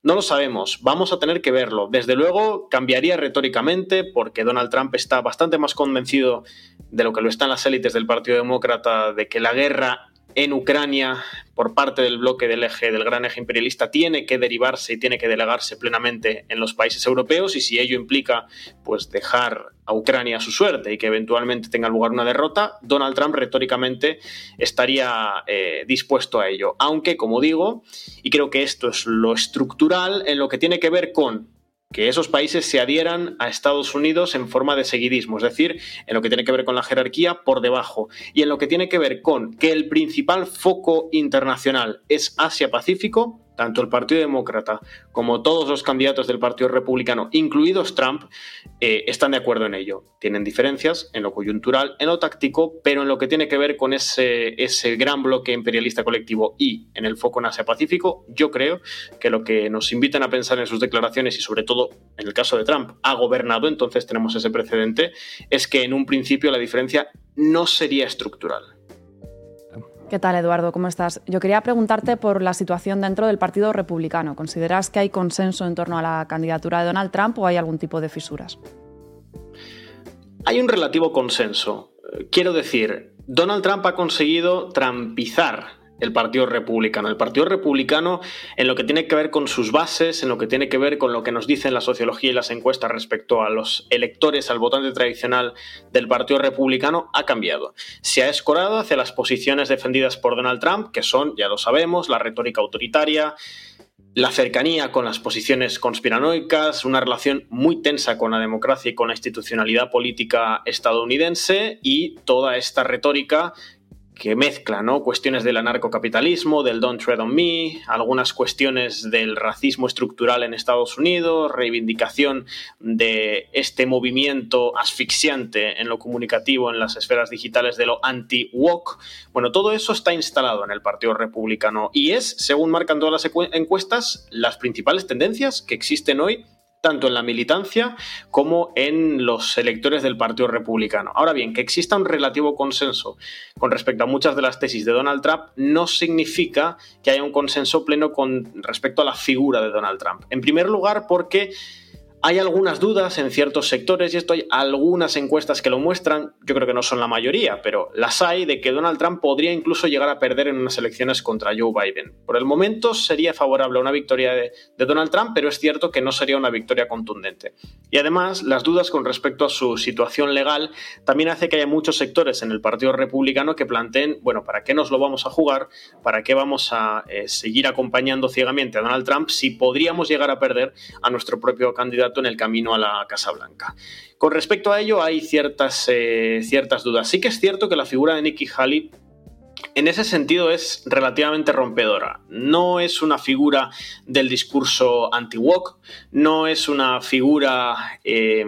No lo sabemos, vamos a tener que verlo. Desde luego cambiaría retóricamente porque Donald Trump está bastante más convencido de lo que lo están las élites del Partido Demócrata de que la guerra en Ucrania por parte del bloque del eje del gran eje imperialista tiene que derivarse y tiene que delegarse plenamente en los países europeos y si ello implica pues dejar a Ucrania a su suerte y que eventualmente tenga lugar una derrota, Donald Trump retóricamente estaría eh, dispuesto a ello. Aunque, como digo, y creo que esto es lo estructural en lo que tiene que ver con que esos países se adhieran a Estados Unidos en forma de seguidismo, es decir, en lo que tiene que ver con la jerarquía por debajo y en lo que tiene que ver con que el principal foco internacional es Asia-Pacífico, tanto el Partido Demócrata como todos los candidatos del Partido Republicano, incluidos Trump, eh, están de acuerdo en ello. Tienen diferencias en lo coyuntural, en lo táctico, pero en lo que tiene que ver con ese, ese gran bloque imperialista colectivo y en el foco en Asia-Pacífico, yo creo que lo que nos invitan a pensar en sus declaraciones y sobre todo en el caso de Trump ha gobernado, entonces tenemos ese precedente, es que en un principio la diferencia no sería estructural ¿Qué tal, Eduardo? ¿Cómo estás? Yo quería preguntarte por la situación dentro del Partido Republicano. ¿Consideras que hay consenso en torno a la candidatura de Donald Trump o hay algún tipo de fisuras? Hay un relativo consenso. Quiero decir, Donald Trump ha conseguido trampizar el Partido Republicano. El Partido Republicano, en lo que tiene que ver con sus bases, en lo que tiene que ver con lo que nos dicen la sociología y las encuestas respecto a los electores, al votante tradicional del Partido Republicano, ha cambiado. Se ha escorado hacia las posiciones defendidas por Donald Trump, que son, ya lo sabemos, la retórica autoritaria, la cercanía con las posiciones conspiranoicas, una relación muy tensa con la democracia y con la institucionalidad política estadounidense y toda esta retórica que mezcla ¿no? cuestiones del anarcocapitalismo, del Don't Tread on Me, algunas cuestiones del racismo estructural en Estados Unidos, reivindicación de este movimiento asfixiante en lo comunicativo en las esferas digitales de lo anti-woke. Bueno, todo eso está instalado en el Partido Republicano y es, según marcan todas las encuestas, las principales tendencias que existen hoy tanto en la militancia como en los electores del Partido Republicano. Ahora bien, que exista un relativo consenso con respecto a muchas de las tesis de Donald Trump no significa que haya un consenso pleno con respecto a la figura de Donald Trump. En primer lugar, porque hay algunas dudas en ciertos sectores y esto hay algunas encuestas que lo muestran, yo creo que no son la mayoría, pero las hay de que Donald Trump podría incluso llegar a perder en unas elecciones contra Joe Biden. Por el momento sería favorable a una victoria de, Donald Trump, pero es cierto que no sería una victoria contundente. Y además, las dudas con respecto a su situación legal también hace que haya muchos sectores en el Partido Republicano que planteen, bueno, ¿para qué nos lo vamos a jugar? ¿Para qué vamos a eh, seguir acompañando ciegamente a Donald Trump si podríamos llegar a perder a nuestro propio candidato? En el camino a la Casa Blanca. Con respecto a ello hay ciertas, eh, ciertas dudas. Sí que es cierto que la figura de Nikki Haley en ese sentido es relativamente rompedora. No es una figura del discurso anti-woke, no es una figura... Eh,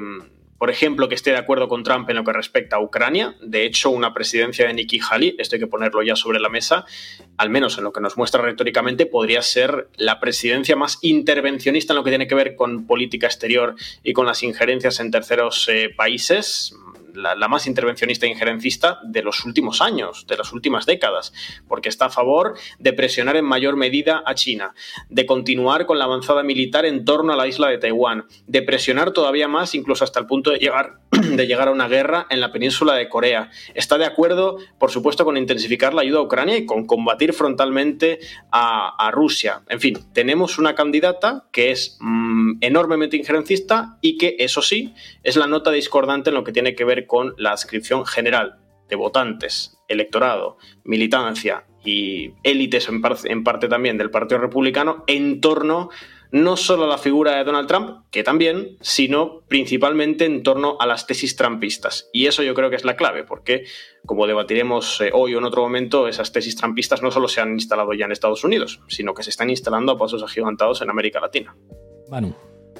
por ejemplo, que esté de acuerdo con Trump en lo que respecta a Ucrania. De hecho, una presidencia de Nikki Haley, esto hay que ponerlo ya sobre la mesa, al menos en lo que nos muestra retóricamente, podría ser la presidencia más intervencionista en lo que tiene que ver con política exterior y con las injerencias en terceros eh, países la, más intervencionista e injerencista de los últimos años, de las últimas décadas, porque está a favor de presionar en mayor medida a China, de continuar con la avanzada militar en torno a la isla de Taiwán, de presionar todavía más, incluso hasta el punto de llegar, de llegar a una guerra en la península de Corea. Está de acuerdo, por supuesto, con intensificar la ayuda a Ucrania y con combatir frontalmente a, Rusia. En fin, tenemos una candidata que es mm, enormemente injerencista y que, eso sí, es la nota discordante en lo que tiene que ver con la adscripción general de votantes, electorado, militancia y élites en, en, parte también del Partido Republicano en torno no solo a la figura de Donald Trump, que también, sino principalmente en torno a las tesis trumpistas. Y eso yo creo que es la clave, porque, como debatiremos eh, hoy o en otro momento, esas tesis trumpistas no solo se han instalado ya en Estados Unidos, sino que se están instalando a pasos agigantados en América Latina. Manu.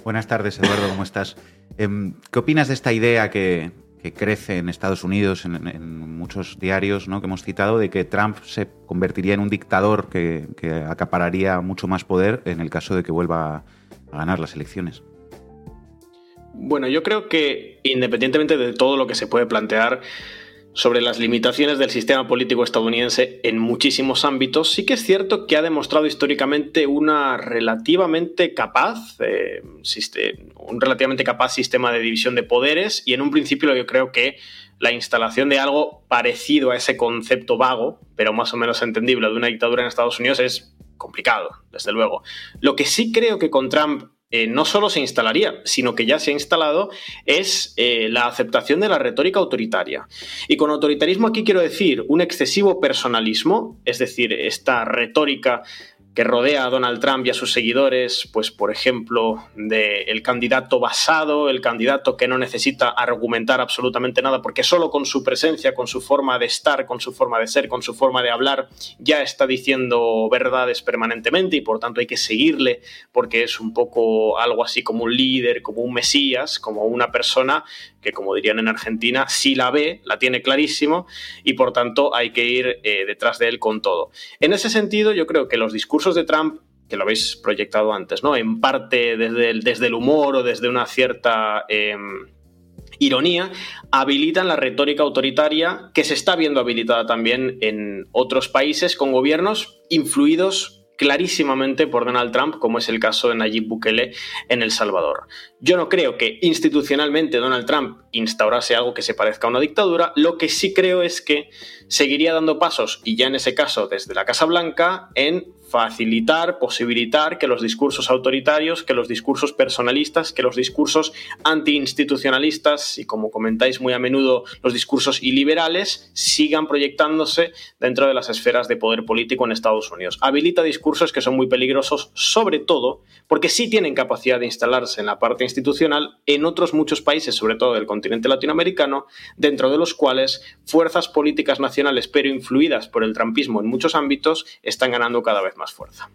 Buenas tardes, Eduardo, ¿cómo estás? Em, ¿Qué opinas de esta idea que que crece en Estados Unidos, en, muchos diarios ¿no? que hemos citado, de que Trump se convertiría en un dictador que, acapararía mucho más poder en el caso de que vuelva a ganar las elecciones. Bueno, yo creo que independientemente de todo lo que se puede plantear, sobre las limitaciones del sistema político estadounidense en muchísimos ámbitos, sí que es cierto que ha demostrado históricamente una relativamente capaz, eh, un relativamente capaz sistema de división de poderes y en un principio yo creo que la instalación de algo parecido a ese concepto vago, pero más o menos entendible, de una dictadura en Estados Unidos es complicado, desde luego. Lo que sí creo que con Trump eh, no solo se instalaría, sino que ya se ha instalado, es eh, la aceptación de la retórica autoritaria. Y con autoritarismo aquí quiero decir un excesivo personalismo, es decir, esta retórica que rodea a Donald Trump y a sus seguidores, pues por ejemplo, del candidato basado, el candidato que no necesita argumentar absolutamente nada, porque solo con su presencia, con su forma de estar, con su forma de ser, con su forma de hablar, ya está diciendo verdades permanentemente y por tanto hay que seguirle porque es un poco algo así como un líder, como un mesías, como una persona que como dirían en Argentina, si la ve, la tiene clarísimo y por tanto hay que ir eh, detrás de él con todo. En ese sentido, yo creo que los discursos de Trump que lo habéis proyectado antes, ¿no? En parte desde el, desde el humor o desde una cierta em, ironía, habilitan la retórica autoritaria que se está viendo habilitada también en otros países con gobiernos influidos clarísimamente por Donald Trump, como es el caso de Nayib Bukele en El Salvador. Yo no creo que institucionalmente Donald Trump instaurase algo que se parezca a una dictadura, lo que sí creo es que seguiría dando pasos, y ya en ese caso desde la Casa Blanca, en facilitar, posibilitar que los discursos autoritarios, que los discursos personalistas, que los discursos antiinstitucionalistas y, como comentáis muy a menudo, los discursos iliberales sigan proyectándose dentro de las esferas de poder político en Estados Unidos. Habilita discursos que son muy peligrosos, sobre todo porque sí tienen capacidad de instalarse en la parte institucional en otros muchos países, sobre todo del continente latinoamericano, dentro de los cuales fuerzas políticas nacionales, pero influidas por el trampismo en muchos ámbitos, están ganando cada vez más fuerza.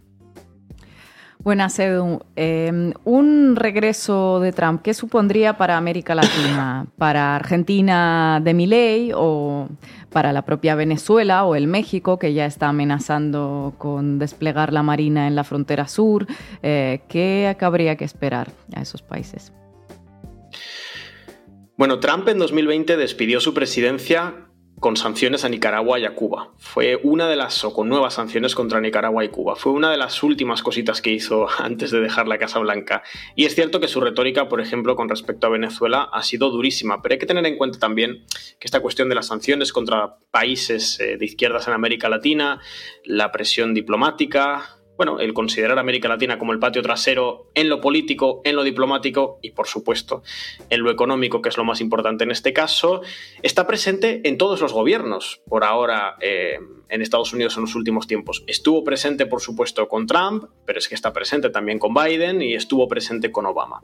Buenas, Edu. Em, un regreso de Trump, ¿qué supondría para América Latina? ¿Para Argentina de Milei o para la propia Venezuela o el México, que ya está amenazando con desplegar la Marina en la frontera sur? Eh, ¿Qué habría que esperar a esos países? Bueno, Trump en 2020 despidió su presidencia con sanciones a Nicaragua y a Cuba. Fue una de las, o con nuevas sanciones contra Nicaragua y Cuba. Fue una de las últimas cositas que hizo antes de dejar la Casa Blanca. Y es cierto que su retórica, por ejemplo, con respecto a Venezuela ha sido durísima, pero hay que tener en cuenta también que esta cuestión de las sanciones contra países eh, de izquierdas en América Latina, la presión diplomática, bueno, el considerar América Latina como el patio trasero en lo político, en lo diplomático y, por supuesto, en lo económico, que es lo más importante en este caso, está presente en todos los gobiernos, por ahora eh, en Estados Unidos en los últimos tiempos. Estuvo presente, por supuesto, con Trump, pero es que está presente también con Biden y estuvo presente con Obama.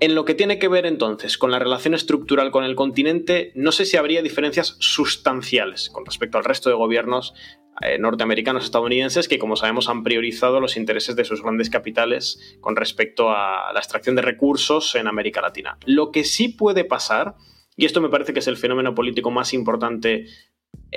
En lo que tiene que ver entonces con la relación estructural con el continente, no sé si habría diferencias sustanciales con respecto al resto de gobiernos eh, norteamericanos estadounidenses que, como sabemos, han priorizado los intereses de sus grandes capitales con respecto a la extracción de recursos en América Latina. Lo que sí puede pasar, y esto me parece que es el fenómeno político más importante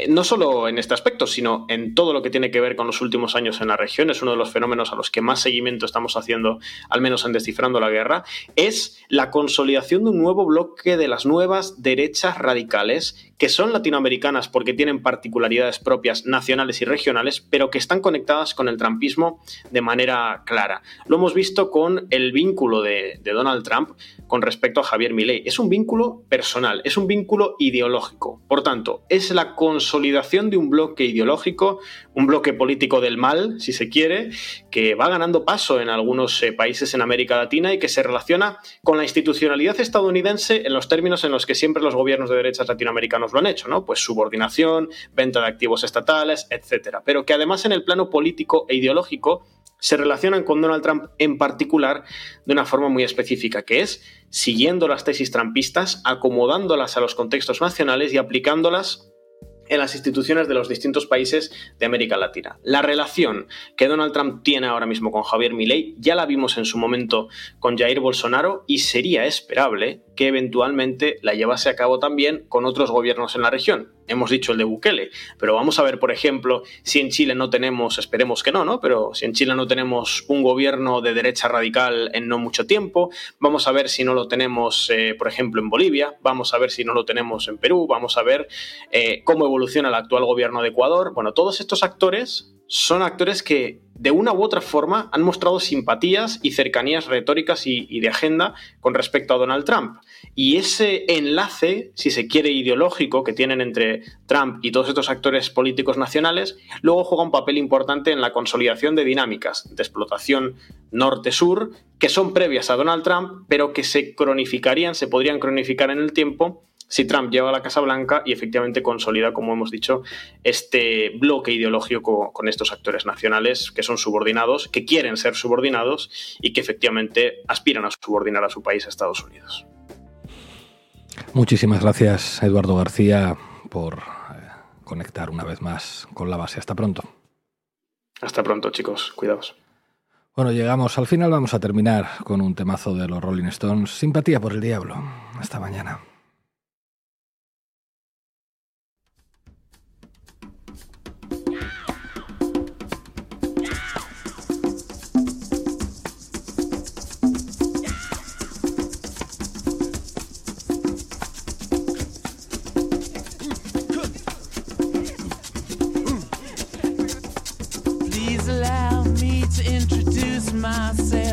no solo en este aspecto, sino en todo lo que tiene que ver con los últimos años en la región, es uno de los fenómenos a los que más seguimiento estamos haciendo, al menos en Descifrando la Guerra, es la consolidación de un nuevo bloque de las nuevas derechas radicales, que son latinoamericanas porque tienen particularidades propias nacionales y regionales, pero que están conectadas con el trumpismo de manera clara. Lo hemos visto con el vínculo de, de Donald Trump con respecto a Javier Milei. Es un vínculo personal, es un vínculo ideológico. Por tanto, es la consolidación de un bloque ideológico, un bloque político del mal, si se quiere, que va ganando paso en algunos eh, países en América Latina y que se relaciona con la institucionalidad estadounidense en los términos en los que siempre los gobiernos de derechas latinoamericanos lo han hecho, ¿no? Pues subordinación, venta de activos estatales, etcétera. Pero que además en el plano político e ideológico se relacionan con Donald Trump en particular de una forma muy específica, que es siguiendo las tesis trampistas, acomodándolas a los contextos nacionales y aplicándolas en las instituciones de los distintos países de América Latina. La relación que Donald Trump tiene ahora mismo con Javier Milei ya la vimos en su momento con Jair Bolsonaro y sería esperable que eventualmente la llevase a cabo también con otros gobiernos en la región. Hemos dicho el de Bukele, pero vamos a ver, por ejemplo, si en Chile no tenemos, esperemos que no, ¿no? Pero si en Chile no tenemos un gobierno de derecha radical en no mucho tiempo, vamos a ver si no lo tenemos, eh, por ejemplo, en Bolivia, vamos a ver si no lo tenemos en Perú, vamos a ver eh, cómo evoluciona el actual gobierno de Ecuador. Bueno, todos estos actores son actores que de una u otra forma han mostrado simpatías y cercanías retóricas y, de agenda con respecto a Donald Trump. Y ese enlace, si se quiere, ideológico que tienen entre Trump y todos estos actores políticos nacionales, luego juega un papel importante en la consolidación de dinámicas de explotación norte-sur que son previas a Donald Trump, pero que se cronificarían, se podrían cronificar en el tiempo si Trump llega a la Casa Blanca y efectivamente consolida, como hemos dicho, este bloque ideológico con estos actores nacionales que son subordinados, que quieren ser subordinados y que efectivamente aspiran a subordinar a su país, a Estados Unidos. Muchísimas gracias, Eduardo García, por eh, conectar una vez más con la base. Hasta pronto. Hasta pronto, chicos. Cuidaos. Bueno, llegamos al final. Vamos a terminar con un temazo de los Rolling Stones. Simpatía por el diablo. Hasta mañana. myself.